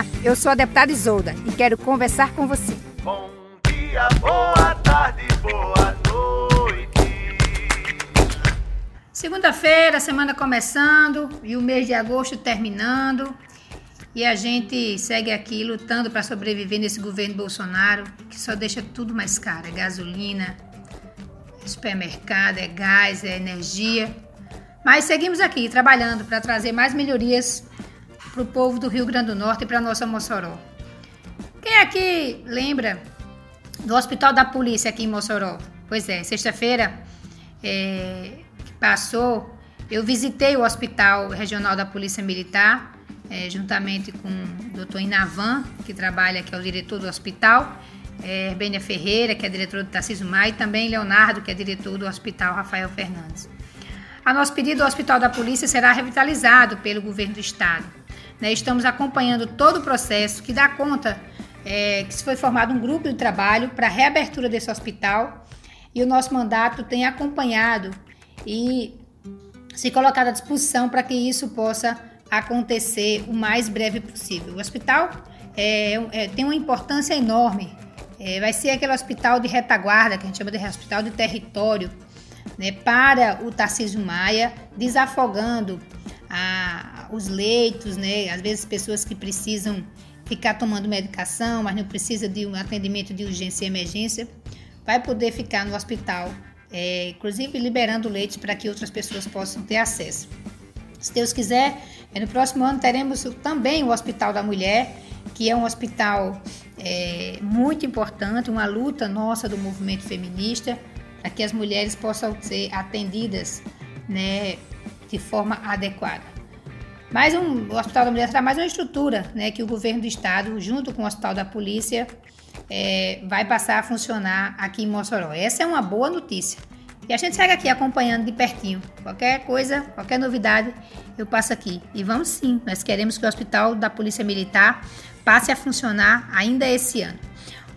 Olá, eu sou a deputada Isolda e quero conversar com você. Bom dia, boa tarde, boa noite. Segunda-feira, semana começando e o mês de agosto terminando. E a gente segue aqui lutando para sobreviver nesse governo Bolsonaro, que só deixa tudo mais caro. É gasolina, é supermercado, é gás, é energia. Mas seguimos aqui trabalhando para trazer mais melhorias para o povo do Rio Grande do Norte e para nossa Mossoró. Quem aqui lembra do Hospital da Polícia aqui em Mossoró? Pois é, sexta-feira é, que passou, eu visitei o Hospital Regional da Polícia Militar, é, juntamente com o doutor Inavan, que trabalha, que é o diretor do hospital, é, Ferreira, que é diretor do Tarcísio Maia, e também Leonardo, que é diretor do Hospital Rafael Fernandes. A nosso pedido, o Hospital da Polícia será revitalizado pelo governo do estado. Né? Estamos acompanhando todo o processo que dá conta é, que se foi formado um grupo de trabalho para a reabertura desse hospital e o nosso mandato tem acompanhado e se colocado à disposição para que isso possa acontecer o mais breve possível. O hospital é, é, tem uma importância enorme. É, vai ser aquele hospital de retaguarda, que a gente chama de hospital de território, né, para o Tarcísio Maia, desafogando a, os leitos, né? Às vezes pessoas que precisam ficar tomando medicação, mas não precisa de um atendimento de urgência e emergência, vai poder ficar no hospital, é, inclusive liberando leitos para que outras pessoas possam ter acesso. Se Deus quiser, no próximo ano teremos também o Hospital da Mulher, que é um hospital é, muito importante, uma luta nossa do movimento feminista, para que as mulheres possam ser atendidas né, de forma adequada. Mais um, o Hospital da Mulher será mais uma estrutura né, que o governo do estado, junto com o Hospital da Polícia, é, vai passar a funcionar aqui em Mossoró. Essa é uma boa notícia. E a gente segue aqui acompanhando de pertinho. Qualquer coisa, qualquer novidade, eu passo aqui. E vamos sim, nós queremos que o Hospital da Polícia Militar passe a funcionar ainda esse ano.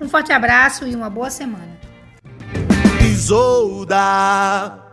Um forte abraço e uma boa semana. Isolda.